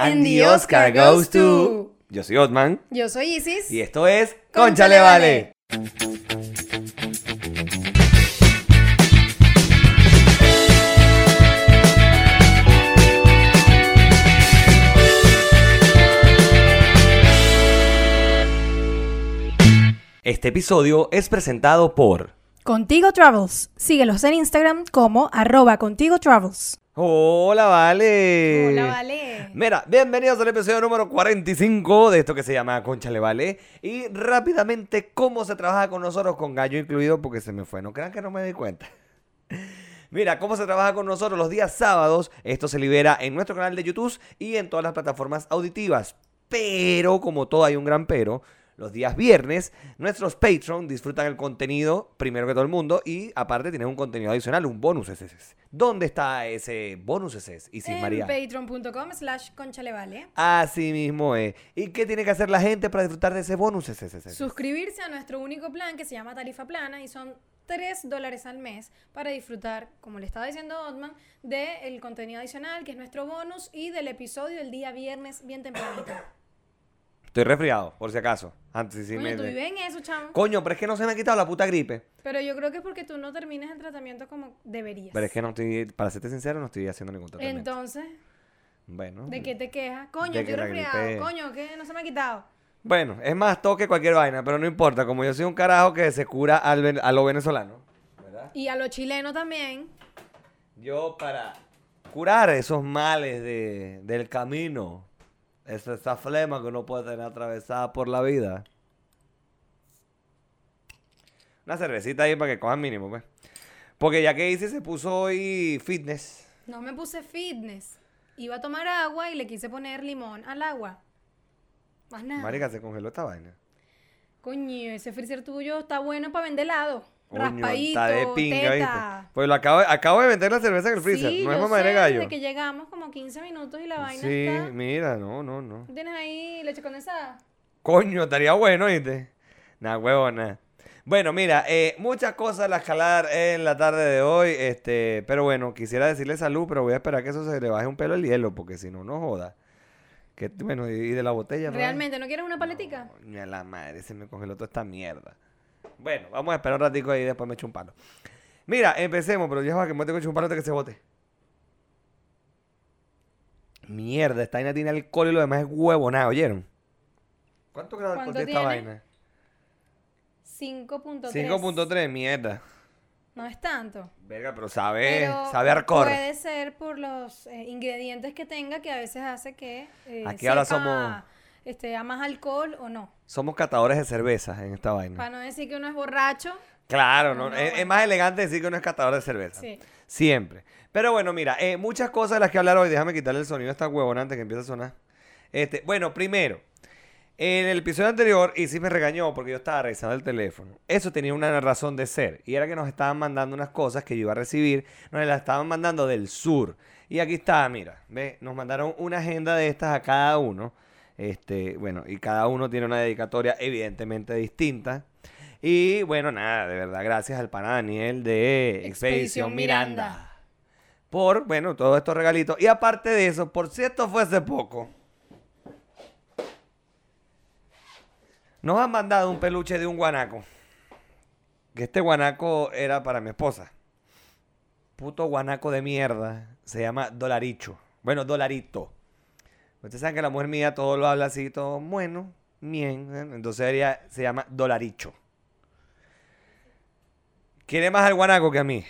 And the Oscar goes to. Yo soy Otman. Yo soy Isis. Y esto es Cónchale Conchale Vale. Este episodio es presentado por. Contigo Travels. Síguelos en Instagram como arroba Contigo Travels. Hola, Vale. Hola, Vale. Mira, bienvenidos al episodio número 45 de esto que se llama Conchale Vale. Y rápidamente, ¿cómo se trabaja con nosotros? Con gallo incluido, porque se me fue. No crean que no me di cuenta. Mira, cómo se trabaja con nosotros los días sábados. Esto se libera en nuestro canal de YouTube y en todas las plataformas auditivas. Pero, como todo hay un gran pero, los días viernes, nuestros Patreon disfrutan el contenido primero que todo el mundo y aparte tienen un contenido adicional, un bonus SS. ¿Dónde está ese bonus SS? Y sin en María. patreon.com slash conchalevale. Así mismo es. ¿Y qué tiene que hacer la gente para disfrutar de ese bonus SS? Suscribirse a nuestro único plan que se llama Tarifa Plana y son 3 dólares al mes para disfrutar, como le estaba diciendo Otman, del contenido adicional que es nuestro bonus y del episodio el día viernes bien tempranito. Estoy resfriado, por si acaso. Antes sí Coño, me... tú vives en eso, chamo. Coño, pero es que no se me ha quitado la puta gripe. Pero yo creo que es porque tú no terminas el tratamiento como deberías. Pero es que no estoy, para serte sincero, no estoy haciendo ningún tratamiento. Entonces, bueno. ¿de qué te quejas? Coño, De estoy que la resfriado. gripe- Coño, ¿qué? No se me ha quitado. Bueno, es más toque cualquier vaina, pero no importa. Como yo soy un carajo que se cura al ven- a lo venezolano, ¿verdad? Y a los chilenos también. Yo para curar esos males de, del camino, esa, esa flema que uno puede tener atravesada por la vida. Una cervecita ahí para que cojan mínimo, pues. Porque ya que hice, se puso hoy fitness. No me puse fitness. Iba a tomar agua y le quise poner limón al agua. Más nada. Marica, se congeló esta vaina. Coño, ese freezer tuyo está bueno para vender helado. Raspadito, está de pinga, teta. ¿viste? Pues lo acabo, acabo de vender la cerveza en el freezer. Sí, no es mamá de gallo. desde que llegamos como 15 minutos y la vaina Sí, está... mira, no, no, no. ¿Tienes ahí leche condensada? Coño, estaría bueno, ¿viste? Nah, huevo, nada. Bueno, mira, eh, muchas cosas las calar en la tarde de hoy, este, pero bueno, quisiera decirle salud, pero voy a esperar que eso se le baje un pelo el hielo, porque si no, no joda. Que, bueno, y, de la botella, ¿no? ¿Realmente no quieres una paletica? Coño, la madre, se me congeló toda esta mierda. Bueno, vamos a esperar un ratico ahí y después me echo un palo. Mira, empecemos, pero ya va que me tengo que echar un palo antes que se bote. Mierda, esta vaina tiene alcohol y lo demás es huevo, nada, ¿oyeron? ¿Cuánto grado de alcohol ¿Cuánto tiene esta vaina? 5.3. 5.3, mierda. No es tanto. Verga, pero sabe, Pero sabe arcor. Puede ser por los eh, ingredientes que tenga que a veces hace que eh, Aquí ahora somos- este, a más alcohol o no. Somos catadores de cerveza en esta vaina. Para no decir que uno es borracho. Claro, ¿no? Es, más elegante decir que uno es catador de cerveza. Sí. Siempre. Pero bueno, mira, eh, muchas cosas de las que hablar hoy. Déjame quitarle el sonido a esta huevona antes que empiece a sonar. Este, bueno, primero, en el episodio anterior, y sí me regañó porque yo estaba revisando el teléfono. Eso tenía una razón de ser. Y era que nos estaban mandando unas cosas que yo iba a recibir. Nos las estaban mandando del sur. Y aquí está, mira, ve, nos mandaron una agenda de estas a cada uno. Este, bueno, y cada uno tiene una dedicatoria evidentemente distinta. Y bueno, nada, de verdad, gracias al pana Daniel de Expedición Expedición Miranda. Miranda. Por, bueno, todos estos regalitos. Y aparte de eso, por cierto, fue hace poco. Nos han mandado un peluche de un guanaco. Que este guanaco era para mi esposa. Puto guanaco de mierda. Se llama Dolaricho. Bueno, Dolarito. Ustedes saben que la mujer mía todo lo habla así, todo bueno, bien. ¿eh? Entonces ella se llama Dolaricho. Quiere más al guanaco que a mí.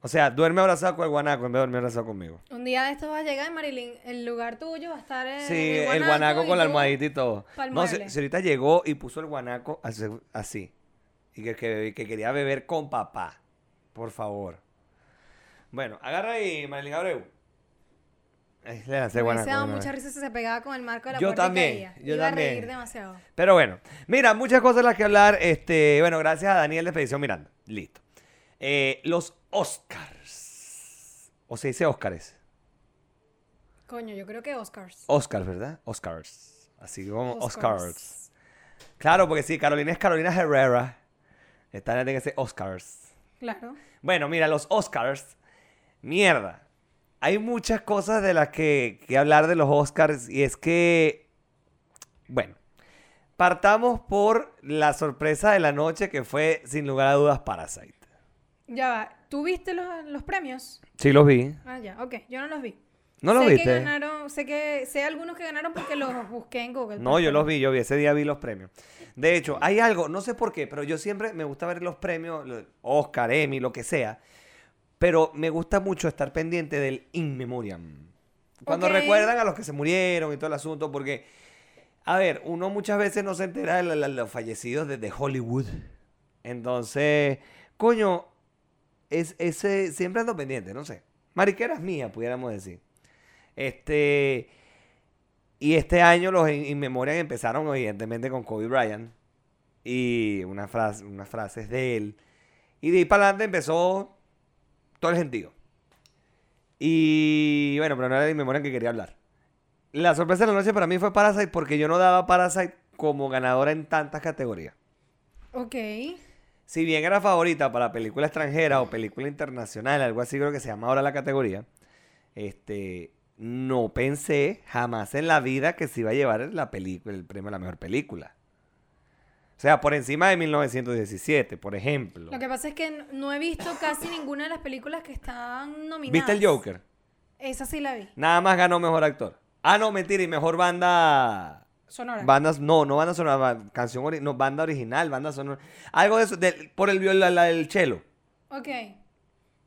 O sea, duerme abrazado con el guanaco en vez de dormir abrazado conmigo. Un día de estos vas a llegar, Marilyn. El lugar tuyo va a estar en Sí, el guanaco con la almohadita y todo. No, se, se ahorita llegó y puso el guanaco así. así. Y que, que- que quería beber con papá. Por favor. Bueno, agarra ahí, Marilyn Abreu. Le lancé Me guanaco. mucha risa si se pegaba con el marco de la Yo puerta y también, caía. yo Iba a también. reír demasiado. Pero bueno, mira, muchas cosas las que hablar. Este, bueno, gracias a Daniel de Expedición Miranda. Listo. Eh, los Oscars. O se dice Óscares. Coño, yo creo que Oscars. Oscars, ¿verdad? Oscars. Así como Oscars. Oscars. Claro, porque sí, Carolina es Carolina Herrera. Esta tiene que ser Oscars. Claro. Bueno, mira, los Oscars. Mierda. Hay muchas cosas de las que, que hablar de los Oscars y es que, bueno, partamos por la sorpresa de la noche que fue sin lugar a dudas Parasite. Ya va. ¿Tú viste los, los premios? Sí los vi. Ah, ya, ok. Yo no los vi. ¿No los sé viste? Que ganaron, sé que sé algunos que ganaron porque los busqué en Google. No, yo los vi, yo vi, ese día vi los premios. De hecho, hay algo, no sé por qué, pero yo siempre me gusta ver los premios, Oscar, Emmy, lo que sea, pero me gusta mucho estar pendiente del in memoriam. Cuando recuerdan a los que se murieron y todo el asunto, porque, a ver, uno muchas veces no se entera de los fallecidos desde Hollywood. Entonces, coño, es, ese, siempre ando pendiente, no sé. Mariqueras mías, pudiéramos decir. Este. Y este año los In In Memoriam empezaron, evidentemente, con Kobe Bryant. Y unas frases, unas frases de él. Y de ahí para adelante empezó todo el gentío. Y bueno, pero no era de In Memoriam que quería hablar. La sorpresa de la noche para mí fue Parasite porque yo no daba Parasite como ganadora en tantas categorías. Ok. Si bien era favorita para película extranjera o película internacional, algo así creo que se llama ahora la categoría, este, no pensé jamás en la vida que se iba a llevar la película, el premio a la mejor película. O sea, por encima de 1917, por ejemplo. Lo que pasa es que no he visto casi ninguna de las películas que están nominadas. ¿Viste el Joker? Esa sí la vi. Nada más ganó mejor actor. Ah, no, mentira, y mejor banda. Sonora. Bandas, no, no banda sonora, canción ori- no, banda original, banda sonora. Algo de eso, por el viol, la, del chelo. ok.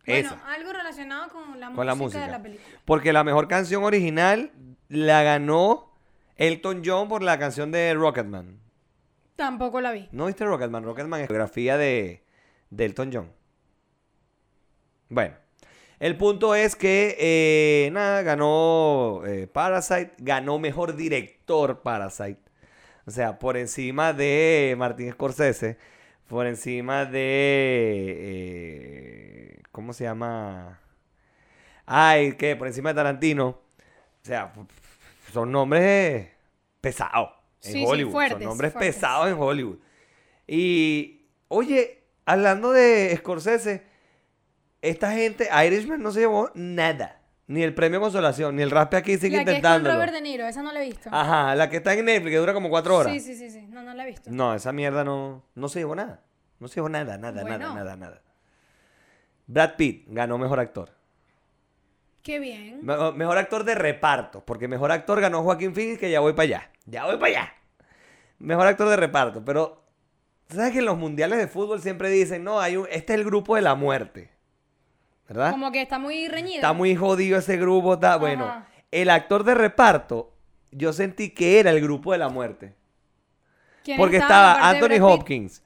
Esa. Bueno, algo relacionado con la, con la música, música. de la película. Porque la mejor canción original la ganó Elton John por la canción de Rocketman. Tampoco la vi. ¿No viste Rocketman? Rocketman es biografía de, de Elton John. Bueno, el punto es que, eh, nada, ganó eh, Parasite, ganó mejor director Parasite. O sea, por encima de Martin Scorsese, por encima de... eh, ¿Cómo se llama? Ay, ¿qué? Por encima de Tarantino. O sea, son nombres pesados en Sí, sí, Hollywood. fuertes, son nombres fuertes. pesados en Hollywood. Y, oye, hablando de Scorsese, esta gente, Irishman no se llevó nada. Ni el premio consolación, ni el raspe aquí sigue la que es con. Robert De Niro, esa no la he visto. Ajá, la que está en Netflix, que dura como cuatro horas. Sí, sí, sí, sí. No, no la he visto. No, esa mierda no, no se llevó nada. No se llevó nada, nada, nada, nada, nada. Brad Pitt ganó mejor actor. Qué bien. Me- Mejor actor de reparto, porque mejor actor ganó Joaquín Phoenix, que ya voy para allá. Ya voy para allá. Mejor actor de reparto, pero ¿sabes que en los mundiales de fútbol siempre dicen, no, hay un, este es el grupo de la muerte? ¿Verdad? Como que está muy reñido. Está muy jodido ese grupo, está bueno. El actor de reparto, yo sentí que era el grupo de la muerte. ¿Quién Porque estaba Anthony? Hopkins.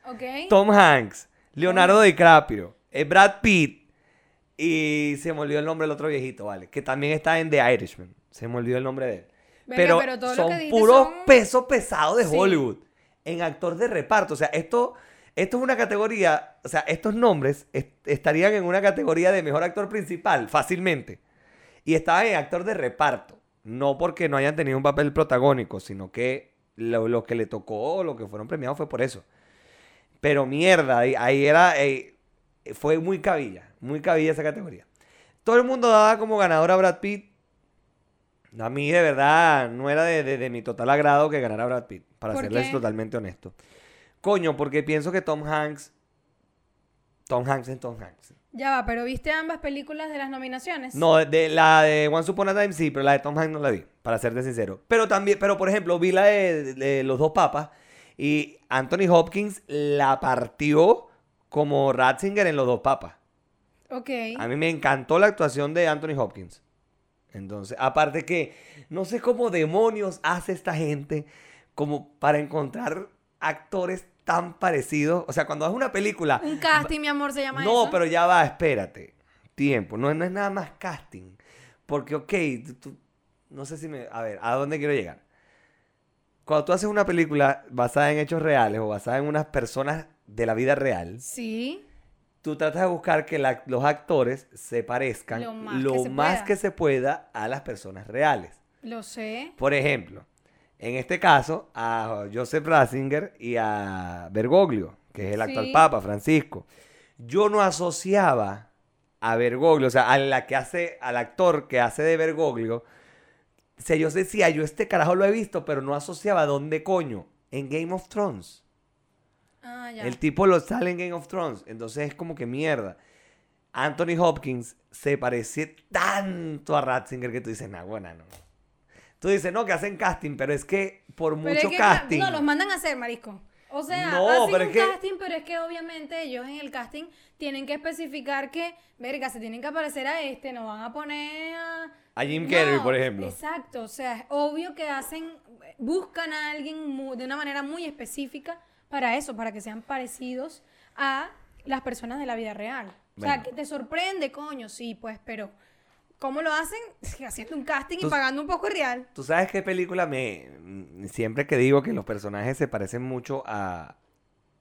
Tom Hanks, Leonardo DiCaprio, eh, Brad Pitt y se me olvidó el nombre del otro viejito, ¿vale? Que también está en The Irishman. Se me olvidó el nombre de él. Venga, pero, son puros son- pesos pesados de Sí. Hollywood en actor de reparto. O sea, esto, esto es una categoría, o sea, estos nombres est- estarían en una categoría de mejor actor principal fácilmente. Y estaban en actor de reparto. No porque no hayan tenido un papel protagónico, sino que lo, lo que le tocó, lo que fueron premiados fue por eso. Pero mierda, ahí, ahí era, fue muy cabilla, muy cabilla esa categoría. Todo el mundo daba como ganador a Brad Pitt. A mí de verdad no era de, de- de mi total agrado que ganara Brad Pitt, para ¿Por serles qué? totalmente honesto. Coño, porque pienso que Tom Hanks, Tom Hanks es Tom Hanks. Ya va, pero ¿viste ambas películas de las nominaciones? No, de la de Once Upon a Time sí, pero la de Tom Hanks no la vi, para serte sincero. Pero también, pero por ejemplo, vi la de, de Los Dos Papas y Anthony Hopkins la partió como Ratzinger en Los Dos Papas. Ok. A mí me encantó la actuación de Anthony Hopkins. Entonces, aparte que no sé cómo demonios hace esta gente como para encontrar actores tan parecidos. O sea, cuando haces una película, Un casting, mi amor, se llama no, eso. pero ya va, espérate. Tiempo. No, no es nada más casting. Porque, ok, tú- tú- no sé si me... A ver, ¿a dónde quiero llegar? Cuando tú haces una película basada en hechos reales o basada en unas personas de la vida real, Sí. Tú tratas de buscar que la- los actores se parezcan Lo más lo que se más pueda. que se pueda a las personas reales. Lo sé. Por ejemplo, en este caso, a Joseph Ratzinger y a Bergoglio, que es el actual Sí. Papa, Francisco. Yo no asociaba a Bergoglio, o sea, a la que hace, al actor que hace de Bergoglio, o sea, yo decía, yo este carajo lo he visto, pero no asociaba dónde coño, en Game of Thrones. Ah, ya. El tipo lo sale en Game of Thrones, entonces es como que mierda. Anthony Hopkins se parece tanto a Ratzinger que tú dices, nah, buena, no. Tú dices, no, que hacen casting, pero es que por Pero mucho es que, casting. No, los mandan a hacer, marisco. O sea, No, hacen pero un es que- casting, pero es que obviamente ellos en el casting tienen que especificar que, verga, se tienen que aparecer a este, no van a poner a... A Jim Carrey, No, por ejemplo. Exacto, o sea, es obvio que hacen, buscan a alguien de una manera muy específica para eso, para que sean parecidos a las personas de la vida real. O sea, que te sorprende, coño, sí, pues, pero ¿cómo lo hacen? Haciendo un casting y pagando un poco real. ¿Tú sabes qué película me... mm, Siempre que digo que los personajes se parecen mucho a...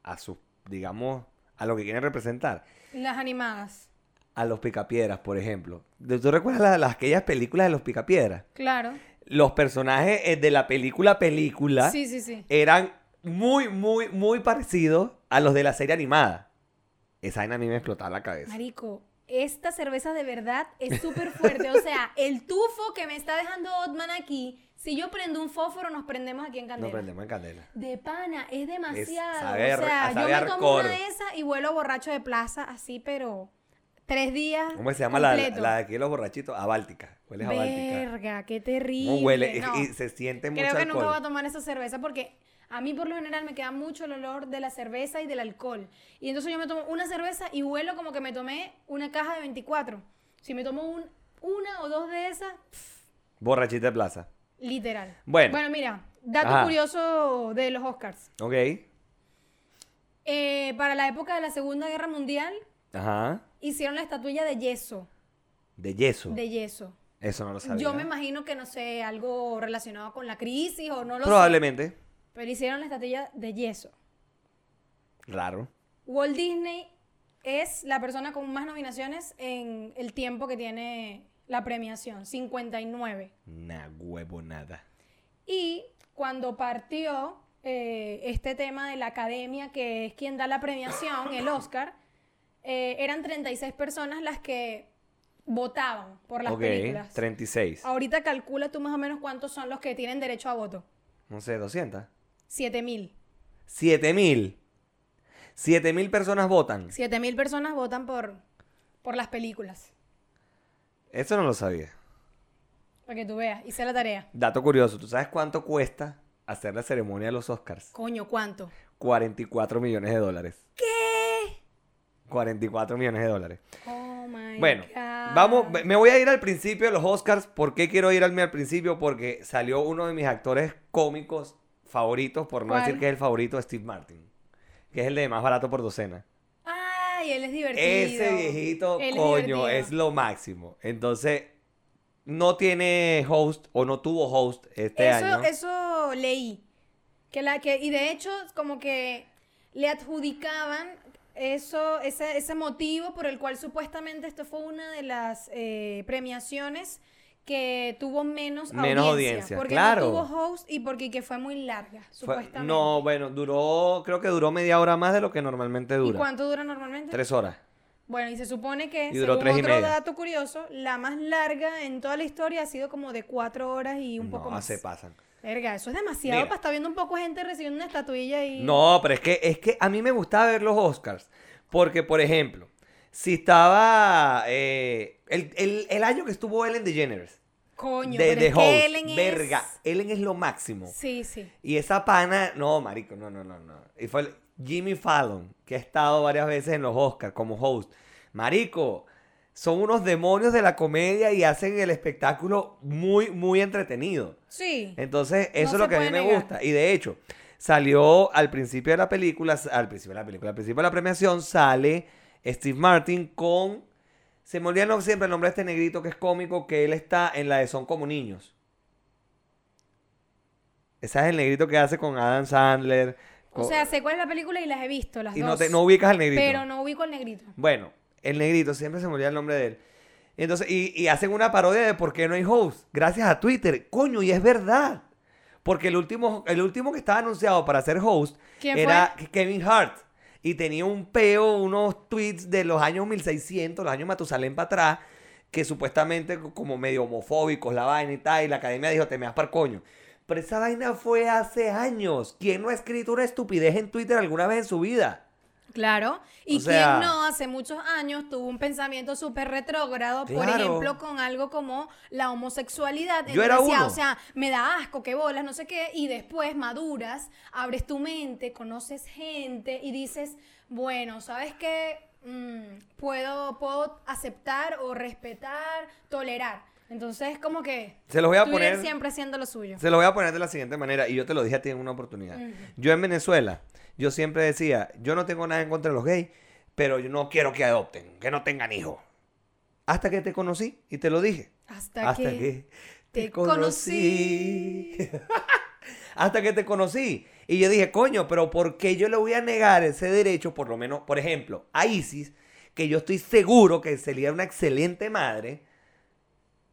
A su... Digamos... A lo que quieren representar. Las animadas. A los picapiedras, por ejemplo. ¿Tú recuerdas la- las, aquellas películas de los picapiedras? Claro. Los personajes eh, de la película película Sí, sí, sí. eran muy, muy, muy parecidos a los de la serie animada. Esa vaina a mí me explotaba la cabeza. Marico, esta cerveza de verdad es súper fuerte. O sea, el tufo que me está dejando Otman aquí, si yo prendo un fósforo, nos prendemos aquí en Candela. prendemos en candela. De pana, es demasiado. sabe a- o sea, yo me tomo una de esas y vuelo borracho de plaza, así, pero tres días. ¿Cómo se llama la, la, la de aquí de los borrachitos? A Báltica. Hueles a Báltica. Verga, qué terrible. ¿Cómo huele? No. Y, se siente mucho Creo que alcohol. nunca voy a tomar esa cerveza porque a mí por lo general me queda mucho el olor de la cerveza y del alcohol. Y entonces yo me tomo una cerveza y huelo como que me tomé una caja de 24. Si me tomo un- una o dos de esas, Borrachita de plaza. literal. Bueno. Bueno, mira, dato Ajá. curioso de los Oscars. Ok. Eh, para la época de la Segunda Guerra Mundial Ajá. hicieron la estatuilla de yeso. De yeso. De yeso. Eso no lo sabía. Yo me imagino que, no sé, algo relacionado con la crisis o no lo sé. Probablemente. Pero hicieron la estatuilla de yeso. Raro. Walt Disney es la persona con más nominaciones en el tiempo que tiene la premiación, 59. Nah, huevo, nada. Y cuando partió eh, este tema de la academia, que es quien da la premiación, el Oscar, eh, eran 36 personas las que votaban por las ok. películas. 36. Ahorita calcula tú más o menos cuántos son los que tienen derecho a voto. No sé, 200. 7 mil. 7000. 7000 personas votan. 7 mil personas votan por, por las películas. Eso no lo sabía. Para que tú veas. Hice la tarea. Dato curioso. ¿Tú sabes cuánto cuesta hacer la ceremonia de los Oscars? Coño, ¿cuánto? 44 millones de dólares. ¿Qué? 44 millones de dólares. Oh my Bueno, God. vamos, me- voy a ir al principio de los Oscars. ¿Por qué quiero irme al principio? Porque salió uno de mis actores cómicos favoritos, por no ¿Cuál? decir que es el favorito, Steve Martin. Que es el de más barato por docena. Ay, él es divertido. Ese viejito, Él coño, es lo máximo. Entonces, no tiene host o no tuvo host este eso, año. eso leí. Que la, que, y de hecho, como que le adjudicaban eso, ese, ese motivo por el cual supuestamente esto fue una de las eh, premiaciones que tuvo menos, Menos audiencia. audiencia, Porque claro. no tuvo host y porque que fue muy larga, Fue- supuestamente. no, bueno, duró, creo que duró media hora más de lo que normalmente ¿Y dura. cuánto dura normalmente? Tres horas. Bueno, y se supone que, Y duró según tres y otro media. dato curioso, la más larga en toda la historia ha sido como de cuatro horas y un no, poco más. se pasan. Verga, eso es demasiado Mira. para estar viendo un poco gente recibiendo una estatuilla y... No, pero es que, es que a mí me gustaba ver los Oscars. Porque, por ejemplo, si estaba eh, el, el- el año que estuvo Ellen DeGeneres. Coño, de pero de es host. que Ellen es... Verga, Ellen es lo máximo. Sí, sí. Y esa pana, no, marico, no, no, no, no. Y fue el- Jimmy Fallon, que ha estado varias veces en los Oscars como host. Marico, son unos demonios de la comedia y hacen el espectáculo muy, muy entretenido. Sí. Entonces, eso No es lo que a mí me gusta. Y de hecho, salió al principio de la película, al principio de la película, al principio de la premiación, sale Steve Martin con. Se me olvida no, siempre el nombre de este negrito que es cómico, que él está en la de Son como niños. Ese es el negrito que hace con Adam Sandler. O sea, sé cuál es la película y las he visto, las y dos. no, te, no ubicas al negrito. Pero no ubico al negrito. Bueno, el negrito, siempre se me olvida el nombre de él. Entonces, y, y hacen una parodia de por qué no hay host. Gracias a Twitter. Coño, y es verdad. Porque el último, el último que estaba anunciado para ser host ¿Quién era Kevin Hart. Y tenía un peo, unos tweets de los años 1600, los años Matusalén para atrás, que supuestamente como medio homofóbicos, la vaina y tal, y la academia dijo, te me das par coño. Pero esa vaina fue hace años. ¿Quién no ha escrito una estupidez en Twitter alguna vez en su vida? Claro. Y O sea- quien no hace muchos años tuvo un pensamiento súper retrógrado, por ejemplo, con algo como la homosexualidad. Yo era decía, uno. O sea, me da asco, que bolas, no sé qué. Y después maduras, abres tu mente, conoces gente y dices, bueno, ¿sabes qué? Mm, puedo, puedo aceptar o respetar, tolerar. Entonces, como que Se los voy a Twitter poner. siempre haciendo lo suyo. Se lo voy a poner de la siguiente manera, y yo te lo dije a ti en una oportunidad. Yo en Venezuela, yo siempre decía, yo no tengo nada en contra de los gays, pero yo no quiero que adopten, que no tengan hijos. Hasta que te conocí y te lo dije. Hasta, Hasta que, que te te conocí. Hasta que te conocí. Y yo dije, coño, pero ¿por qué yo le voy a negar ese derecho, por lo menos, por ejemplo, a Isis, que yo estoy seguro que sería una excelente madre,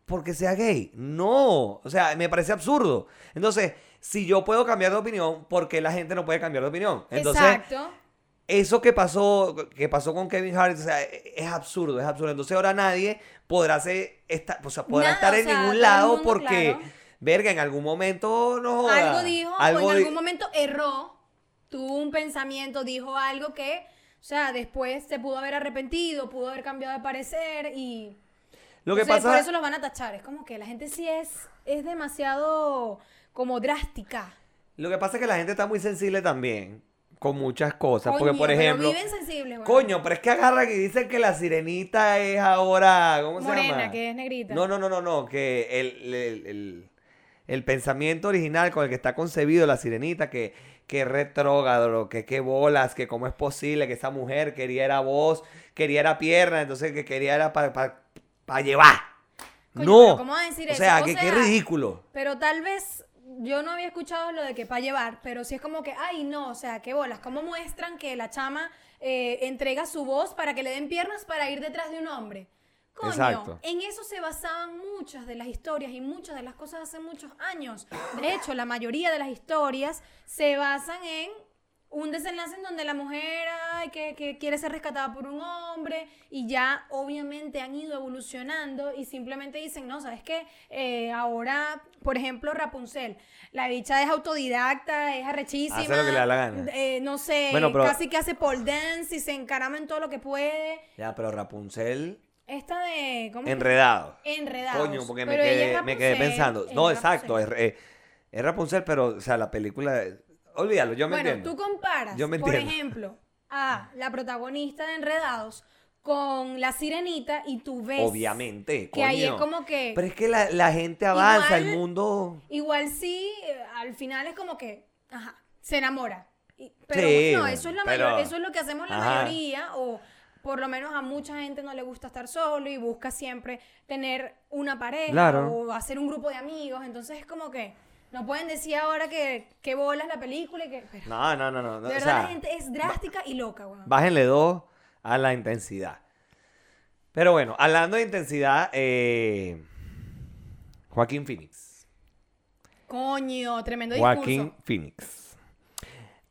porque sea gay? No, o sea, me parece absurdo. Entonces, si yo puedo cambiar de opinión, ¿por qué la gente no puede cambiar de opinión? Entonces, Exacto. eso que pasó, que pasó con Kevin Hart, o sea, es absurdo, es absurdo. Entonces ahora nadie podrá hacer esta, o sea, podrá Nada, estar o en sea, ningún lado mundo, porque, claro. verga, en algún momento no joda. algo dijo algo o en di- algún momento erró, tuvo un pensamiento, dijo algo que, o sea, después se pudo haber arrepentido, pudo haber cambiado de parecer y Lo que pasa, por eso los van a tachar. Es como que la gente sí es, es demasiado como drástica. lo que pasa es que la gente está muy sensible también con muchas cosas, porque por pero ejemplo, viven sensibles, coño, pero es que agarra que dicen que la sirenita es ahora, ¿cómo se Morena, llama? que es negrita. No, no, no, no, no, que el, el- el- el pensamiento original con el que está concebido la sirenita, que, que retrógrado, que qué bolas, que cómo es posible que esa mujer quería era voz, quería era pierna, entonces que quería era para llevar. Coño, no. ¿cómo va a decir o eso? sea, O que qué ridículo. Pero tal vez yo no había escuchado lo de que para llevar, pero sí es como que, ay, no, o sea, qué bolas. ¿Cómo muestran que la chama eh, entrega su voz para que le den piernas para ir detrás de un hombre? Coño, Exacto. en eso se basaban muchas de las historias y muchas de las cosas hace muchos años. De hecho, la mayoría de las historias se basan en un desenlace en donde la mujer ay, que, que quiere ser rescatada por un hombre y ya obviamente han ido evolucionando y simplemente dicen, no, ¿sabes qué? Eh, ahora, por ejemplo, Rapunzel, la bicha es autodidacta, es arrechísima. Hace lo que le da la gana. eh, no sé, Bueno, pero- casi que hace pole dance y se encarama en todo lo que puede. Ya, pero Rapunzel Esta de... ¿cómo? enredado. Enredados. Coño, porque me quedé, me quedé pensando. No, exacto, es, eh, es Rapunzel, pero, o sea, la película, olvídalo, yo me Bueno, entiendo. tú comparas, Yo me por ejemplo, a la protagonista de Enredados con la sirenita y tú ves Obviamente, que ahí es como que Pero es que la, la gente avanza, el mundo... igual sí, eh, al final es como que, ajá, se enamora. Pero Sí, no, eso es, la pero- mayor- eso es lo que hacemos la Ajá. mayoría o por lo menos a mucha gente no le gusta estar solo y busca siempre tener una pareja Claro. o hacer un grupo de amigos. Entonces es como que no pueden decir ahora que, que bolas la película y que... pero No, no, no, no. no, de o verdad sea, la gente es drástica y loca, weón. Bájenle dos a la intensidad. Pero bueno, hablando de intensidad, eh, Joaquín Phoenix. Coño, tremendo Joaquín discurso. Phoenix.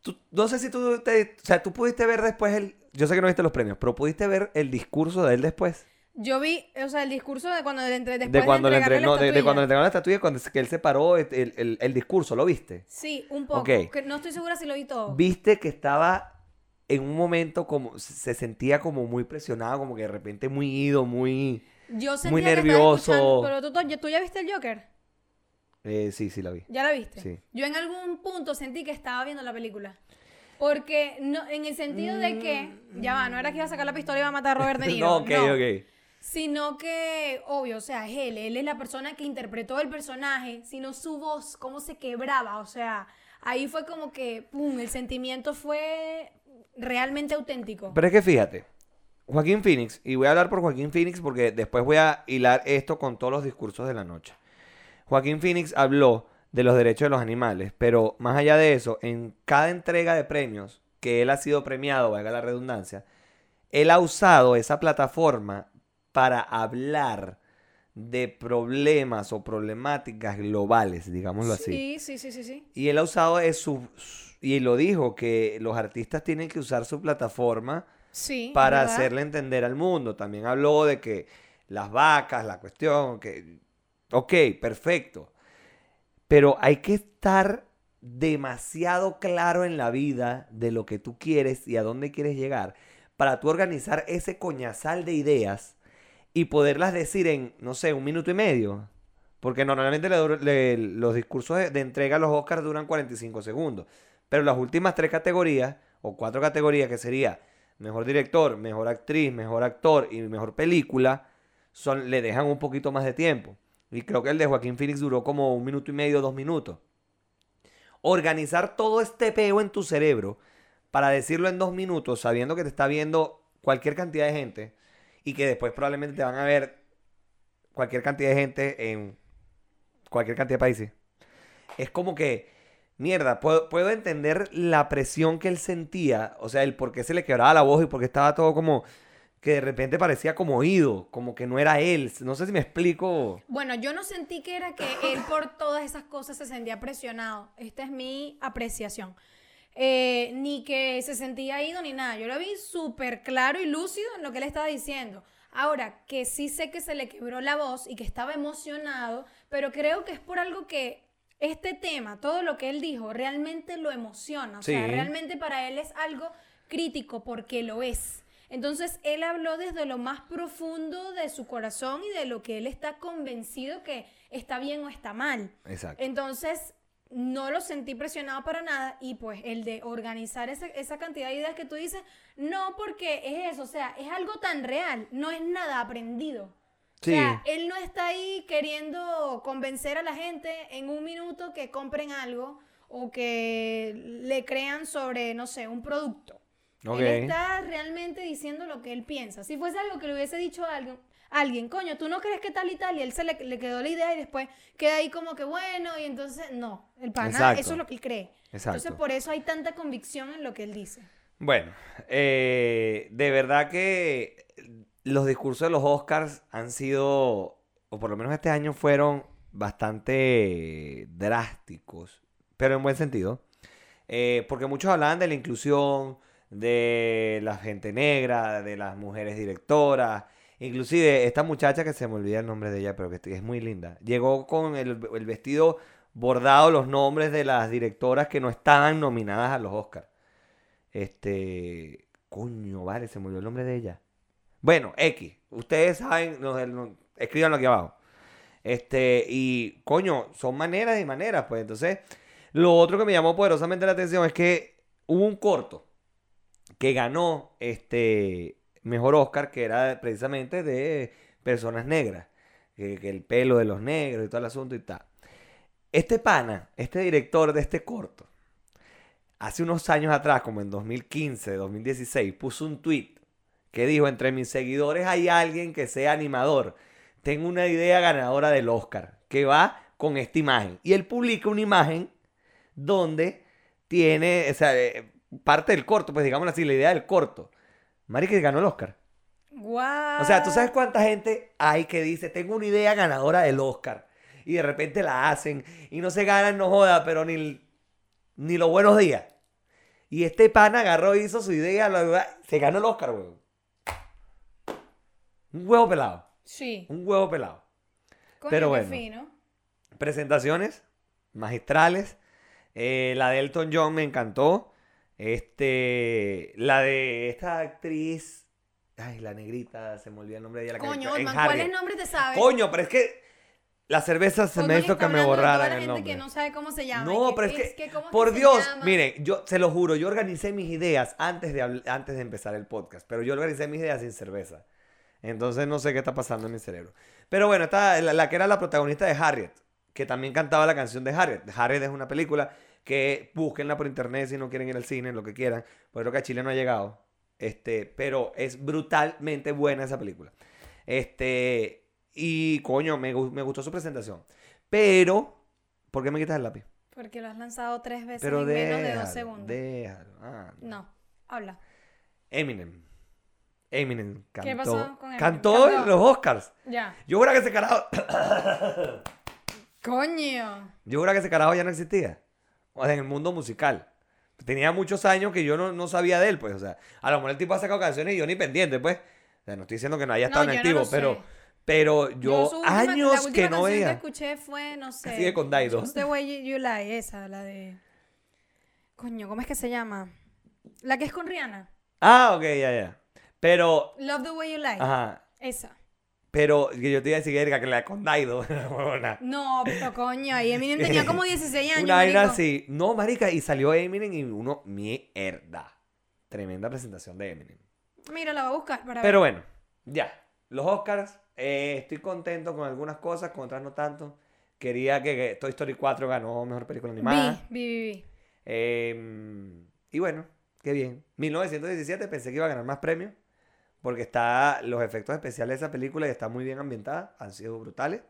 Tú- no sé si tú, te- o sea, tú pudiste ver después el... Yo sé que no viste los premios, pero pudiste ver el discurso de él después. Yo vi, o sea, el discurso de cuando le entre, De cuando, le entregarle entre- la no, de, de cuando le entregaron la estatuilla, cuando que él se paró, el, el- el discurso, ¿lo viste? Sí, un poco. Ok. que no estoy segura si lo vi todo. Viste que estaba en un momento como, se sentía como muy presionado, como que de repente muy ido, muy... Yo sentía muy que nervioso. escuchando- Pero tú, tú- ¿tú ya viste el Joker? Eh, sí, sí, la vi. ¿Ya la viste? Sí. Yo en algún punto sentí que estaba viendo la película. Porque no, en el sentido de que, ya va, no era que iba a sacar la pistola y iba a matar a Robert De Niro. no, ok, no. ok. Sino que, obvio, o sea, él, él es la persona que interpretó el personaje, sino su voz, cómo se quebraba, o sea, ahí fue como que, pum, el sentimiento fue realmente auténtico. Pero es que fíjate, Joaquín Phoenix, y voy a hablar por Joaquín Phoenix porque después voy a hilar esto con todos los discursos de la noche. Joaquín Phoenix habló de los derechos de los animales, pero más allá de eso, en cada entrega de premios que él ha sido premiado, valga la redundancia, él ha usado esa plataforma para hablar de problemas o problemáticas globales, digámoslo así. Sí, sí, sí, sí, sí. Y él ha usado eso, y lo dijo, que los artistas tienen que usar su plataforma Sí. para ¿verdad? hacerle entender al mundo. También habló de que las vacas, la cuestión, que, ok, perfecto. Pero hay que estar demasiado claro en la vida de lo que tú quieres y a dónde quieres llegar para tú organizar ese coñazal de ideas y poderlas decir en, no sé, un minuto y medio. Porque normalmente los discursos de, de entrega a los Oscars duran 45 segundos. Pero las últimas tres categorías, o cuatro categorías, que sería mejor director, mejor actriz, mejor actor y mejor película, son, le dejan un poquito más de tiempo. Y creo que el de Joaquín Phoenix duró como un minuto y medio, dos minutos. Organizar todo este peo en tu cerebro para decirlo en dos minutos, sabiendo que te está viendo cualquier cantidad de gente y que después probablemente te van a ver cualquier cantidad de gente en cualquier cantidad de países. Es como que, mierda, puedo, puedo entender la presión que él sentía, o sea, el por qué se le quebraba la voz y por qué estaba todo como que de repente parecía como oído, como que no era él. No sé si me explico. Bueno, yo no sentí que era que él por todas esas cosas se sentía presionado. Esta es mi apreciación. Eh, ni que se sentía ido ni nada. Yo lo vi súper claro y lúcido en lo que él estaba diciendo. Ahora, que sí sé que se le quebró la voz y que estaba emocionado, pero creo que es por algo que este tema, todo lo que él dijo, realmente lo emociona. O sea, realmente para él es algo crítico porque lo es. Entonces, él habló desde lo más profundo de su corazón y de lo que él está convencido que está bien o está mal. Exacto. Entonces, no lo sentí presionado para nada y pues el de organizar esa, esa cantidad de ideas que tú dices, no porque es eso, o sea, es algo tan real, no es nada aprendido. Sí. O sea, él no está ahí queriendo convencer a la gente en un minuto que compren algo o que le crean sobre, no sé, un producto. Ok. Él está realmente diciendo lo que él piensa. Si fuese algo que le hubiese dicho a alguien, alguien, coño, tú no crees que tal y tal, y él se le, le quedó la idea y después queda ahí como que bueno, y entonces no, el pana, Exacto. eso es lo que él cree. Exacto. Entonces por eso hay tanta convicción en lo que él dice. Bueno, eh, de verdad que los discursos de los Oscars han sido, o por lo menos este año fueron bastante drásticos, pero en buen sentido. Eh, porque muchos hablaban de la inclusión, de la gente negra, de las mujeres directoras. Inclusive esta muchacha que se me olvida el nombre de ella, pero que es muy linda. Llegó con el, vestido bordado, los nombres de las directoras que no estaban nominadas a los Oscars. Este. Coño, vale, se me olvidó el nombre de ella. Bueno, X. Ustedes saben, nos- nos- escríbanlo aquí abajo. Este, y coño, son maneras y maneras, pues. Entonces, lo otro que me llamó poderosamente la atención es que hubo un corto que ganó este mejor Oscar, que era precisamente de personas negras. Que, el pelo de los negros y todo el asunto y tal. Este pana, este director de este corto, hace unos años atrás, como en 2015, 2016, puso un tweet que dijo, entre mis seguidores hay alguien que sea animador. Tengo una idea ganadora del Oscar, que va con esta imagen. Y él publica una imagen donde tiene, o sea, eh, parte del corto, pues digámoslo así, la idea del corto. Mari que ganó el Oscar. ¡Guau! O sea, ¿tú sabes cuánta gente hay que dice, tengo una idea ganadora del Oscar? Y de repente la hacen y no se ganan, no joda, pero ni, ni los buenos días. Y este pana agarró, hizo su idea, se ganó el Oscar, weón. Un huevo pelado. Sí. Un huevo pelado. Coño, pero bueno. fino. Presentaciones magistrales. Eh, la de Elton John me encantó. Este, la de esta actriz. Ay, la negrita, se me olvidó el nombre de ella. la que- Coño, en. ¿cuáles nombres te sabes? Coño, pero es que la cerveza se me hizo que me borraran el gente nombre. que no sabe cómo se llama. No, pero es que, ¿cómo es por que Dios, llama? mire, yo se lo juro, yo organicé mis ideas antes de, antes de empezar el podcast, pero yo organicé mis ideas sin cerveza. Entonces no sé qué está pasando en mi cerebro. Pero bueno, está la, la que era la protagonista de Harriet, que también cantaba la canción de Harriet. Harriet es una película que búsquenla por internet si no quieren ir al cine, lo que quieran, porque creo que a Chile no ha llegado. Este, pero es brutalmente buena esa película. Este, y coño, me, me gustó su presentación. Pero, ¿por qué me quitas el lápiz? Porque lo has lanzado tres veces Pero en menos de dos segundos. déjalo. Ah, No, habla. Eminem. Eminem cantó. ¿Qué pasó con Eminem? Cantó en los Oscars. Ya. Yo juro que ese carajo. Coño. Yo juro que ese carajo ya no existía. En el mundo musical. Tenía muchos años que yo no, no sabía de él, pues. O sea, a lo mejor el tipo ha sacado canciones y yo ni pendiente, pues. O sea, no estoy diciendo que no haya No, estado en yo no activo, lo sé. pero. Pero yo, la años última que no veía. que escuché fue, no sé. Sigue con Daido. Just the way you, lie, esa, la de. Coño, ¿cómo es que se llama? La que es con Rihanna. Ah, ok, ya, ya. Pero. Love the way you lie. Ajá. Esa. Pero yo te iba a decir Erika, que la Condaido. huevona. No, pero coño, ahí Eminem tenía como 16 años. Una vaina así. No, marica, y salió Eminem y uno, mierda. Tremenda presentación de Eminem. Mira, la voy a buscar para Pero bueno, ya. Los Oscars, eh, estoy contento con algunas cosas, con otras no tanto. Quería que, que Toy Story 4 ganó Mejor Película. Animada. Vi, vi, vi, vi. Eh, y bueno, qué bien. 1917 pensé que iba a ganar más premios. Porque está los efectos especiales de esa película y está muy bien ambientada. Han sido brutales.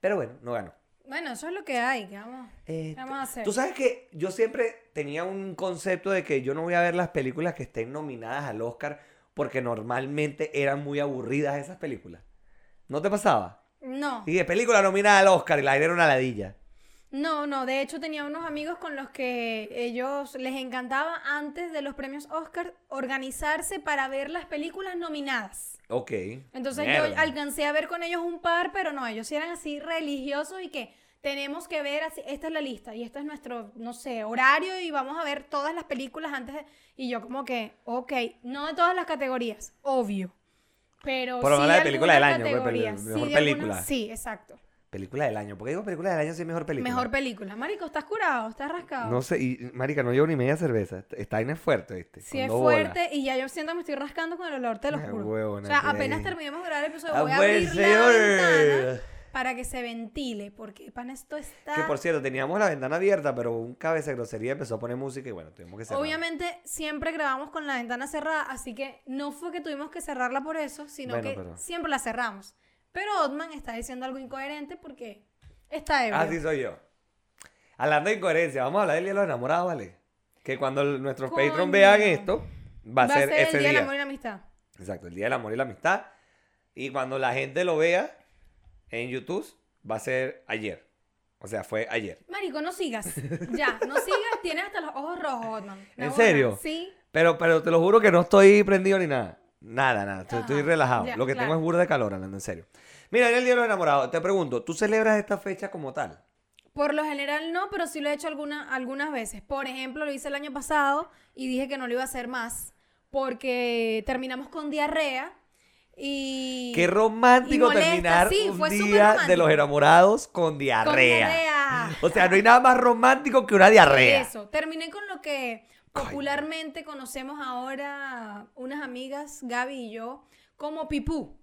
Pero bueno, no ganó. Bueno, eso es lo que hay. ¿Qué vamos, Eh, qué vamos a hacer? Tú sabes que yo siempre tenía un concepto de que yo no voy a ver las películas que estén nominadas al Oscar porque normalmente eran muy aburridas esas películas. ¿No te pasaba? No. Y de película nominada al Oscar y la era una ladilla. No, no, de hecho tenía unos amigos con los que ellos les encantaba antes de los premios Oscar organizarse para ver las películas nominadas. Ok. Entonces Mierda. yo alcancé a ver con ellos un par, pero no, ellos eran así religiosos y que tenemos que ver así, esta es la lista y este es nuestro, no sé, horario y vamos a ver todas las películas antes de... Y yo como que, ok, no de todas las categorías, obvio. Pero Por lo sí menos la película del año, pues, mejor sí, película. algunas- sí, exacto. Película del año. ¿Por qué digo película del año si es mejor película? Mejor película. Marico, ¿estás curado? ¿Estás rascado? No sé, y marica, no llevo ni media cerveza. Esta vaina es fuerte, ¿viste? Sí es fuerte y ya yo siento que me estoy rascando con el olor, te lo juro. huevona, o sea, apenas terminemos de grabar el episodio Ah, voy a pues, abrir la señor. ventana para que se ventile, porque pan esto está... Que por cierto, teníamos la ventana abierta, pero un cabeza de grosería empezó a poner música y bueno, tuvimos que cerrar. Obviamente siempre grabamos con la ventana cerrada, así que no fue que tuvimos que cerrarla por eso, sino Bueno, que pero- siempre la cerramos. Pero Otman está diciendo algo incoherente porque está ebrio. Así soy yo. Hablando de incoherencia, vamos a hablar del Día de los Enamorados, ¿vale? Que cuando el- nuestros Coño. Patreon vean esto, va, a ser, ese el día del amor y la amistad. Exacto, el Día del Amor y la Amistad. Y cuando la gente lo vea en YouTube, va a ser ayer. O sea, fue ayer. Marico, no sigas. Ya, no sigas, tienes hasta los ojos rojos, Otman. ¿En serio? Sí. Pero, pero te lo juro que no estoy prendido ni nada. Nada, nada. Estoy, relajado. ya, lo que claro. tengo es burda de calor, hablando en serio. Mira, en el Día de los Enamorados, te pregunto, ¿tú celebras esta fecha como tal? Por lo general no, pero sí lo he hecho alguna- algunas veces. Por ejemplo, lo hice el año pasado y dije que no lo iba a hacer más porque terminamos con diarrea y... Qué romántico molesta, terminar sí, un día de los enamorados con con diarrea. diarrea. O sea, no hay nada más romántico que una diarrea. Eso, terminé con lo que popularmente conocemos ahora unas amigas, Gaby y yo, como pipú.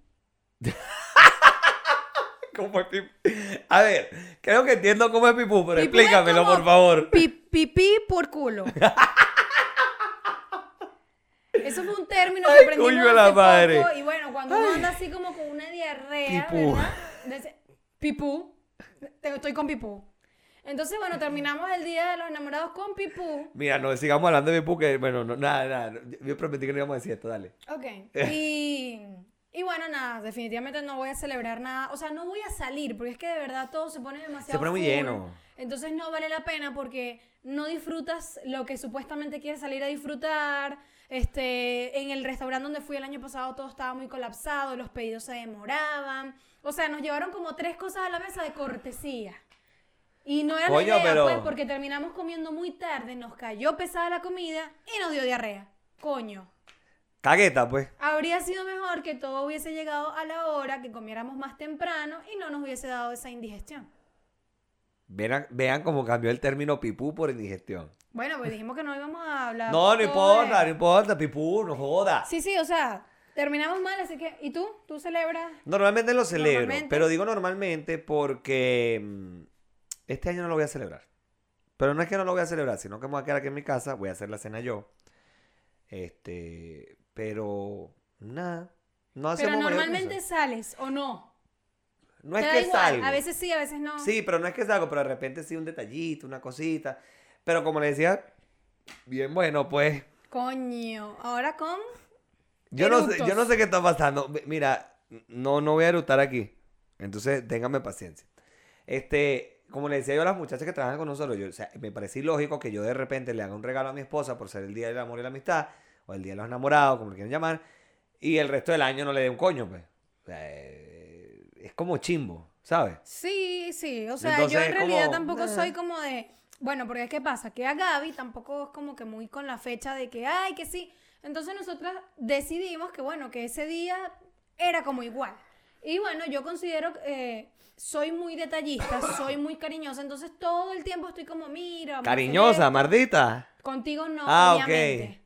¿Cómo es pipú? A ver, creo que entiendo cómo es pipú, pero Pipú explícamelo, como por favor. pi- pipí por culo. Eso fue un término que Ay, aprendimos coño la madre. poco. Y bueno, cuando uno anda así como con una diarrea, Pipú. ¿verdad? Pipú. Estoy con pipú. Entonces, bueno, terminamos el día de los enamorados con pipú. Mira, no sigamos hablando de pipú, que bueno, no, nada, nada. Yo prometí que no íbamos a decir esto, dale. Ok. Y, y bueno, nada, definitivamente no voy a celebrar nada. O sea, no voy a salir, porque es que de verdad todo se pone demasiado Se pone muy lleno. Entonces no vale la pena porque no disfrutas lo que supuestamente quieres salir a disfrutar. Este, en el restaurante donde fui el año pasado todo estaba muy colapsado, los pedidos se demoraban. O sea, nos llevaron como tres cosas a la mesa de cortesía. Y no era Coño, la idea, pero- pues, porque terminamos comiendo muy tarde, nos cayó pesada la comida y nos dio diarrea. Coño. Cagueta, pues. Habría sido mejor que todo hubiese llegado a la hora, que comiéramos más temprano y no nos hubiese dado esa indigestión. Vean, vean cómo cambió el término pipú por indigestión. Bueno, pues dijimos que no íbamos a hablar. No, no importa, de- no importa, pipú, no joda. Sí, sí, o sea, terminamos mal, así que. ¿Y tú? ¿Tú celebras? Normalmente lo celebro, Normalmente. pero digo normalmente porque mm, este año no lo voy a celebrar. Pero no es que no lo voy a celebrar, sino que me voy a quedar aquí en mi casa, voy a hacer la cena yo. Este, pero nada, no Pero hacemos mayor normalmente sales o no. No es Te da que igual, salgo. A veces sí, a veces no. Sí, pero no es que salgo, pero de repente sí un detallito, una cosita. Pero como le decía, bien bueno, pues Coño. Ahora con. Yo no, sé, yo no sé qué está pasando. Mi- Mira, no, no voy a eructar aquí. Entonces, ténganme paciencia. Este, como le decía yo a las muchachas que trabajan con nosotros, yo, o sea, me parece ilógico que yo de repente le haga un regalo a mi esposa por ser el día del amor y la amistad, o el día de los enamorados, como le quieran llamar, y el resto del año no le dé un coño, pues. O sea, eh, es como chimbo, ¿sabes? Sí, sí. O sea, Entonces, yo en es realidad como, tampoco soy como de. Bueno, porque ¿qué pasa? Que a Gaby tampoco es como que muy con la fecha de que, ay, que sí. Entonces nosotras decidimos que, bueno, que ese día era como igual. Y bueno, yo considero, eh, soy muy detallista, soy muy cariñosa, entonces todo el tiempo estoy como, mira, Cariñosa. Mardita. Contigo no, Ah, ok. obviamente.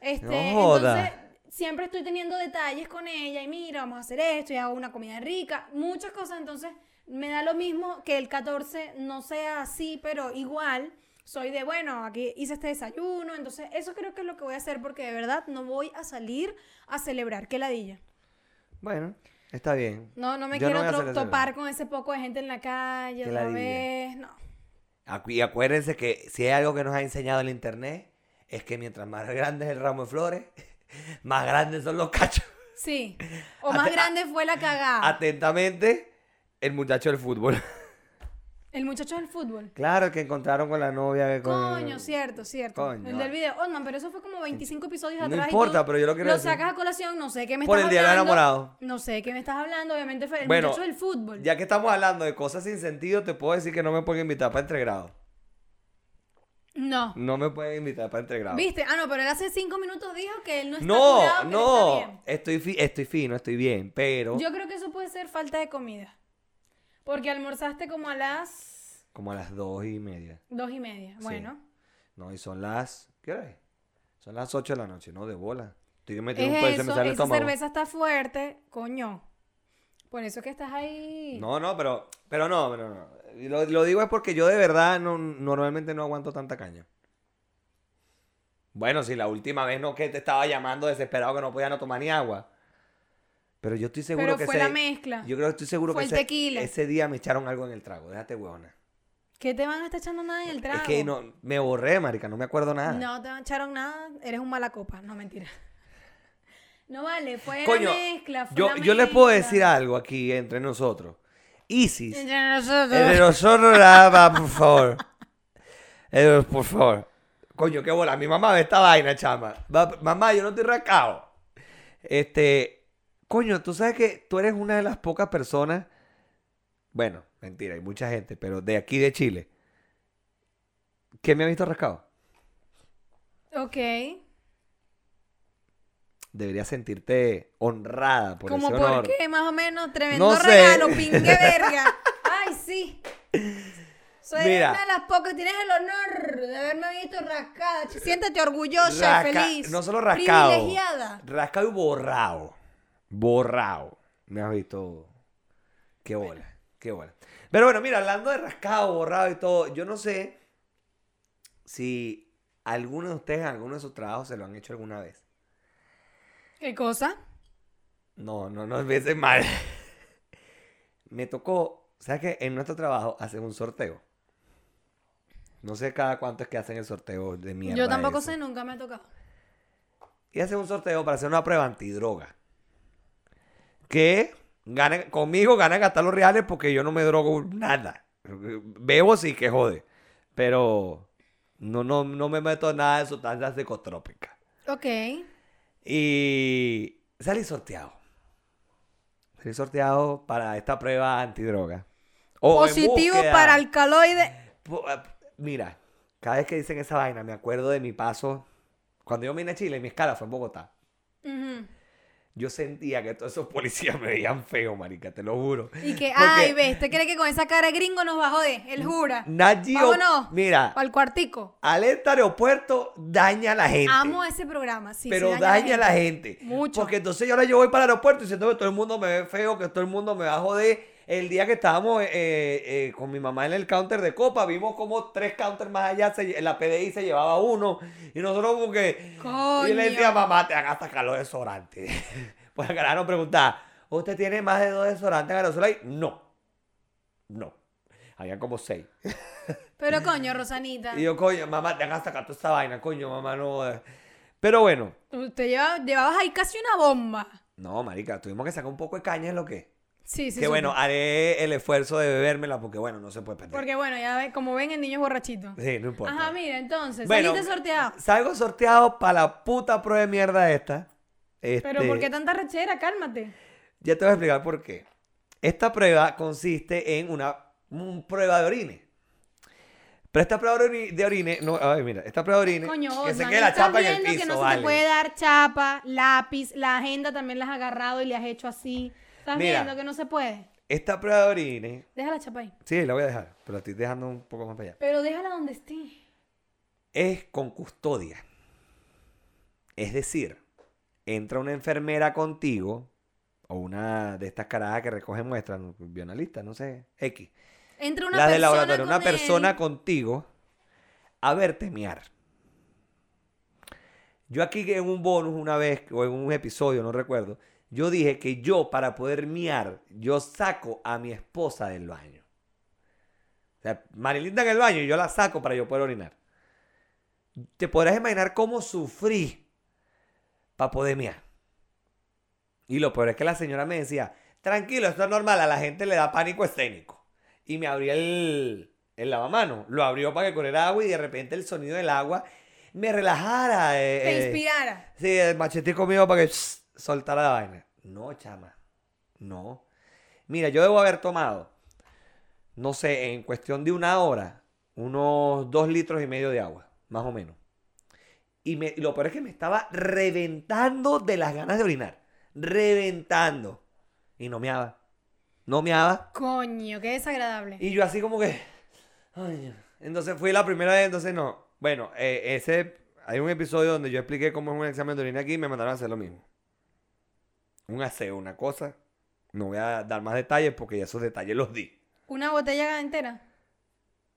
Este, No joda. entonces, siempre estoy teniendo detalles con ella y mira, vamos a hacer esto y hago una comida rica, muchas cosas, entonces me da lo mismo que el 14 no sea así, pero igual soy de, bueno, aquí hice este desayuno, entonces eso creo que es lo que voy a hacer porque de verdad no voy a salir a celebrar, qué ladilla. Bueno, está bien. No, no me Yo quiero eso. topar con ese poco de gente en la calle otra vez, no. Acu- Y acuérdense que si hay algo que nos ha enseñado el internet, es que mientras más grande es el ramo de flores, más grandes son los cachos. Sí. O más Ate- grande fue la cagada. Atentamente, el muchacho del fútbol. El muchacho del fútbol. Claro, el que encontraron con la novia. Con... Coño, cierto, cierto. Coño, el del video. Otman, pero eso fue como 25 episodios No atrás. y importa, tú pero yo lo quiero Lo decir. sacas a colación, no sé qué me Por estás el día de los hablando. enamorados. No sé qué me estás hablando, obviamente fue el Bueno, muchacho del fútbol. Ya que estamos hablando de cosas sin sentido, te puedo decir que no me pueden invitar para entregrado. No. No me pueden invitar para entregrado. ¿Viste? Ah, no, pero él hace 5 minutos dijo que él no está No, curado, que él está no. bien. Estoy, fi- estoy fino, estoy bien, pero Yo creo que eso puede ser falta de comida. Porque almorzaste como a las como a las dos y media. dos y media. Bueno. No, y son las. ¿Qué hora es? Son las 8 de la noche, ¿no? De bola. Estoy metiendo Es un pedo y se me eso, sale esa cerveza está fuerte, coño. Por eso es que estás ahí. No, no, pero, pero no, pero no. Lo, lo digo es porque yo de verdad no, normalmente no aguanto tanta caña. Bueno, si la última vez no que te estaba llamando desesperado que no podía no tomar ni agua. Pero yo estoy seguro Pero que fue ese, la mezcla. Yo creo que estoy seguro Fue que el ese, tequila. ese día me echaron algo en el trago. Déjate huevona. ¿Qué te van a estar echando nada en el trago? Es que no, me borré, marica, no me acuerdo nada. No te echaron nada, eres un mala copa. No, mentira. No vale, fue Coño, la mezcla. Fue yo, la yo les puedo decir algo aquí entre nosotros. Isis. Entre nosotros. Entre nosotros, nada más, por favor. Eh, por favor. Coño, qué bola. Mi mamá ve esta vaina, chama. Mamá, yo no estoy rascado. Este. Coño, tú sabes que tú eres una de las pocas personas. Bueno, mentira, hay mucha gente, pero de aquí de Chile. Que me ha visto rascado. Ok. Deberías sentirte honrada por Como ese por honor. qué, más o menos, tremendo No sé. regalo, pingue verga. Ay, sí. Soy Mira. una de las pocas, tienes el honor de haberme visto rascada. Siéntete orgullosa, Rasca- feliz. No solo rascado. Privilegiada. Rascado y borrado. Borrado. Me has visto. Qué bola. Qué bola. Pero bueno, mira, hablando de rascado, borrado y todo, yo no sé si alguno de ustedes alguno de sus trabajos se lo han hecho alguna vez. ¿Qué cosa? No, no nos veces mal. Me tocó, ¿sabes qué? En nuestro trabajo hacen un sorteo. No sé cada cuánto es que hacen el sorteo de mierda. Yo tampoco ese. sé, nunca me ha tocado. y hacen un sorteo para hacer una prueba antidroga. Que ganen, conmigo ganan hasta los reales porque yo no me drogo nada. Bebo sí que jode. Pero no, no, no me meto en nada de sustancias psicotrópicas. Ok. Y salí sorteado. Salí sorteado para esta prueba antidroga. O Positivo para alcaloide. Ah, Mira, cada vez que dicen esa vaina me acuerdo de mi paso. Cuando yo vine a Chile, mi escala fue en Bogotá. Yo sentía que todos esos policías me veían feo, marica, te lo juro. Y que, Porque ay, ves, ¿usted cree que con esa cara de gringo nos va a joder? Él jura. Nat Geo- Vámonos. Mira, Al cuartico. alerta aeropuerto daña a la gente. Amo ese programa, sí. pero sí, daña a la gente. Mucho. Porque entonces yo ahora yo voy para el aeropuerto diciendo que todo el mundo me ve feo, que todo el mundo me va a joder. El día que estábamos eh, eh, con mi mamá en el counter de copa, vimos como tres counters más allá, se- la PDI se llevaba uno. Y nosotros como que... Coño. Y le decía, mamá, te hagas sacar los desodorantes. pues acá nos preguntaba, ¿usted tiene más de dos desodorantes en aerosol ahí? No. No. Habían como seis. Pero coño, Rosanita. Y yo, coño, mamá, te hagas sacar toda esta vaina, coño, mamá, no. eh. Pero bueno, Usted lleva, llevabas ahí casi una bomba. no, marica, tuvimos que sacar un poco de caña en lo que. Sí, sí. que bueno, haré el esfuerzo de bebérmela porque bueno, no se puede perder. Porque bueno, ya ve, como ven, el niño es borrachito. Sí, no importa. Ajá, mira, entonces, Bueno, saliste sorteado. Salgo sorteado para la puta prueba de mierda esta. Pero Este, ¿por qué tanta rechera? Cálmate. Ya te voy a explicar por qué. Esta prueba consiste en una un prueba de orine. Pero esta prueba de orine, no, ay, mira, esta prueba de orine, Coño, que se quede la estás chapa en el viendo piso, que no se te puede dar chapa, lápiz, la agenda también la has agarrado y le has hecho así. ¿Estás Mira. viendo que no se puede? Esta prueba de orine, Deja la chapa ahí. sí, la voy a dejar, pero la estoy dejando un poco más para allá. Pero déjala donde esté. Es con custodia. Es decir, entra una enfermera contigo, o una de estas carajas que recogen muestras, no, bioanalista, no sé, X. Entra una Las persona laboratorio, una con él. persona contigo a verte miar. Yo aquí en un bonus una vez, o en un episodio, no recuerdo, yo dije que yo para poder miar, yo saco a mi esposa del baño. O sea, Marilinda en el baño y yo la saco para yo poder orinar. Te podrás imaginar cómo sufrí para poder miar. Y lo peor es que la señora me decía, tranquilo, esto es normal, a la gente le da pánico escénico. Y me abría el, el lavamano, lo abrió para que corriera agua y de repente el sonido del agua me relajara. eh, Te eh, inspirara. Sí, el machete conmigo para que shh, soltara la vaina. No, chama. No. Mira, yo debo haber tomado, no sé, en cuestión de una hora, unos dos litros y medio de agua, más o menos. Y, me, lo peor es que me estaba reventando de las ganas de orinar. Reventando. Y no meaba. No meaba. Coño, qué desagradable. Y yo así como que... ay, entonces fui la primera vez, entonces no. Bueno, eh, ese... Hay un episodio donde yo expliqué cómo es un examen de orina aquí y me mandaron a hacer lo mismo. Un aseo, una cosa. No voy a dar más detalles porque ya esos detalles los di. ¿Una botella entera?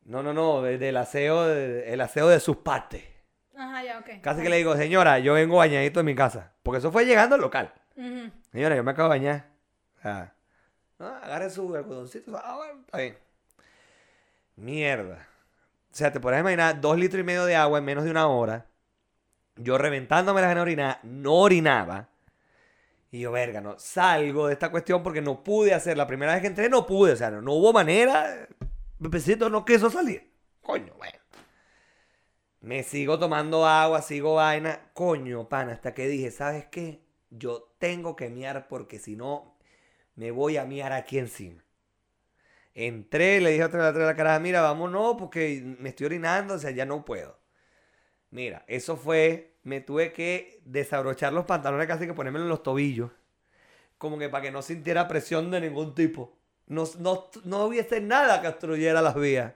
No, no, no, de- del aseo, el aseo de sus partes. Ajá, ya, ok. Casi que le digo, señora, yo vengo bañadito de mi casa. Porque eso fue llegando al local. Señora, yo me acabo de bañar. O sea, agarre su algodoncito. Ah, bueno, está bien. Mierda. O sea, te podrás imaginar dos litros y medio de agua en menos de una hora. Yo reventándome las ganas de orinar, no orinaba. Y yo, verga, no, salgo de esta cuestión porque no pude hacer. La primera vez que entré no pude, o sea, no, no hubo manera. Pepecito no quiso salir. Coño, bueno. Me sigo tomando agua, sigo vaina. Coño, pan, hasta que dije, ¿sabes qué? Yo tengo que miar porque si no, me voy a miar aquí encima. Entré, le dije a otra a la cara, mira, vámonos porque me estoy orinando, o sea, ya no puedo. Mira, eso fue, me tuve que desabrochar los pantalones casi que ponérmelo en los tobillos. Como que para que no sintiera presión de ningún tipo. No, no, no hubiese nada que obstruyera las vías.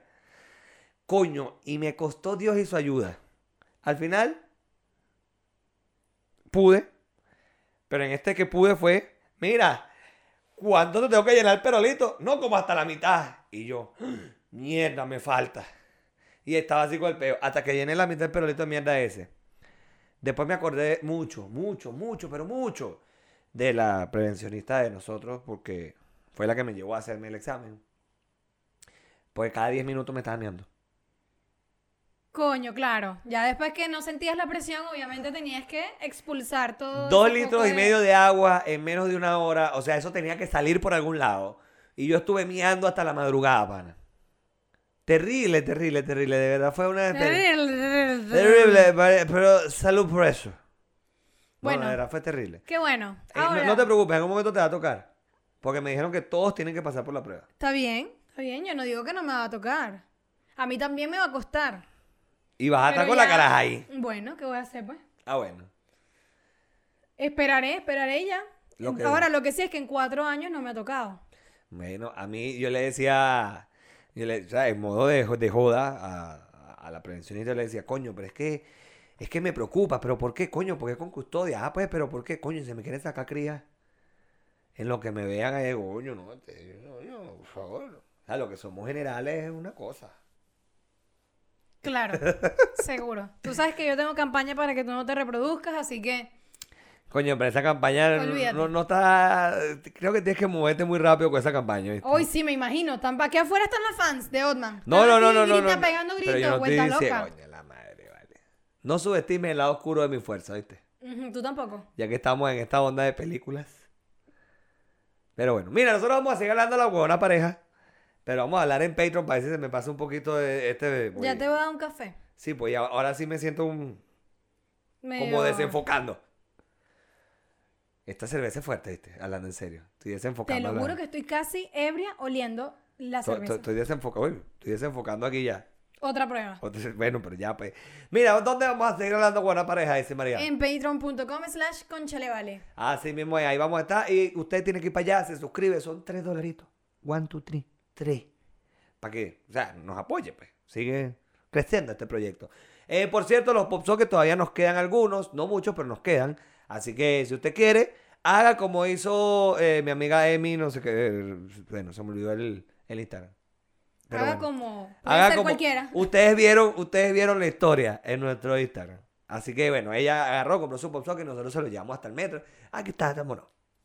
Coño, y me costó Dios y su ayuda. Al final, pude. Pero en este que pude fue, mira, ¿cuánto te tengo que llenar el perolito? No, como hasta la mitad. Y yo, mierda, me falta. Y estaba así con el peo. Hasta que llené la mitad del perolito de mierda ese. Después me acordé mucho, mucho, mucho, pero mucho de la prevencionista de nosotros porque fue la que me llevó a hacerme el examen. Porque cada 10 minutos me estaba meando. Coño, claro. Ya después que no sentías la presión, obviamente tenías que expulsar todo. Dos litros y medio de agua en menos de una hora. O sea, eso tenía que salir por algún lado. Y yo estuve miando hasta la madrugada, pana. Terrible, terrible, terrible. De verdad fue una... Terrible. Terrible, pero- salud por eso. No, Bueno. de verdad fue terrible. Qué bueno. Eh, no- Ahora, no, te preocupes, en algún momento te va a tocar. Porque me dijeron que todos tienen que pasar por la prueba. Está bien, está bien. Yo no digo que no me va a tocar. A mí también me va a costar. Y vas a estar con la caraja ahí. Bueno, ¿qué voy a hacer, pues? Ah, bueno. Esperaré, esperaré ya. Lo que- Ahora, lo que sí es que en cuatro años no me ha tocado. Bueno, a mí yo le decía, yo le, o sea, en modo de, de joda a, a la prevencionista, le decía, coño, pero es que, es que me preocupa, pero ¿por qué, coño? ¿Por qué con custodia? Ah, pues, pero ¿por qué, coño? Se me quieren sacar crías. En lo que me vean ahí, coño, no, te- coño, por favor. O sea, lo que somos generales es una cosa. Claro, seguro. Tú sabes que yo tengo campaña para que tú no te reproduzcas, así que Coño, pero esa campaña no, no, está, creo que tienes que moverte muy rápido con esa campaña, ¿viste? hoy sí me imagino. Están aquí afuera están las fans de Otman. No, no, no, no, no, grita, no. pegando Pero gritos, yo no estoy vuelta diciendo, loca. coño, la madre, vale. No subestimes el lado oscuro de mi fuerza, ¿viste? Ujú, Tú tampoco. Ya que estamos en esta onda de películas. Pero bueno, mira, nosotros vamos a seguir hablando de la huevona pareja. Pero vamos a hablar en Patreon para ver si se me pasa un poquito de este. Ya te voy a dar un café. Sí, pues ya- ahora sí me siento un, Medio- como desenfocando. Esta cerveza es fuerte, ¿viste? Hablando en serio. Estoy Te desenfocando. lo la- juro que estoy casi ebria oliendo la cerveza. estoy- estoy desenfocando. uy, Estoy desenfocando aquí ya. Otra prueba. Otra- Bueno, pero ya, pues. Mira, ¿dónde vamos a seguir hablando con una pareja? Dice María. En patreon.com slash conchalevale. Así mismo es, ahí vamos a estar. Y usted tiene que ir para allá, se suscribe, son tres dolaritos. One, two, three, tres. Para que, o sea, nos apoye, pues. Sigue creciendo este proyecto. Eh, por cierto, los pop que todavía nos quedan algunos, no muchos, pero nos quedan. Así que si usted quiere, haga como hizo eh, mi amiga Emi, no sé qué. Bueno, se me olvidó el, el Instagram. Pero Haga bueno. como. Puede Haga ser como- cualquiera. Ustedes vieron, ustedes vieron la historia en nuestro Instagram. Así que bueno, ella agarró, compró su pop y nosotros se lo llevamos hasta el metro. Aquí está, vámonos.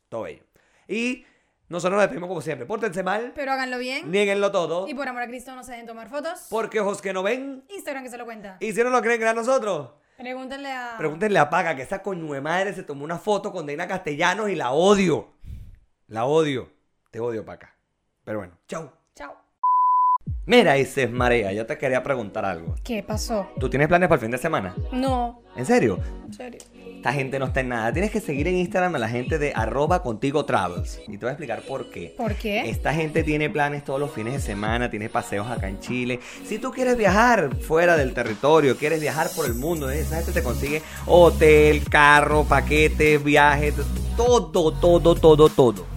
Todo ello. Y nosotros nos despedimos como siempre. Pórtense mal, Pero háganlo bien. nieguenlo todo. Y por amor a Cristo no se dejen tomar fotos. Porque ojos que no ven, Instagram que se lo cuenta. y si no lo creen era nosotros, Pregúntenle a. pregúntenle a Paga que esa coño de madre se tomó una foto con Deina Castellanos y la odio. La odio. Te odio, Paca. Pero bueno, chau. Chao. Mira, Isis María, yo te quería preguntar algo. ¿Qué pasó? ¿Tú tienes planes para el fin de semana? No. ¿En serio? En serio. Esta gente no está en nada. Tienes que seguir en Instagram a la gente de arroba contigo travels. Y te voy a explicar por qué. ¿Por qué? Esta gente tiene planes todos los fines de semana, tiene paseos acá en Chile. Si tú quieres viajar fuera del territorio, quieres viajar por el mundo, esa gente te consigue hotel, carro, paquetes, viajes, todo, todo, todo, todo.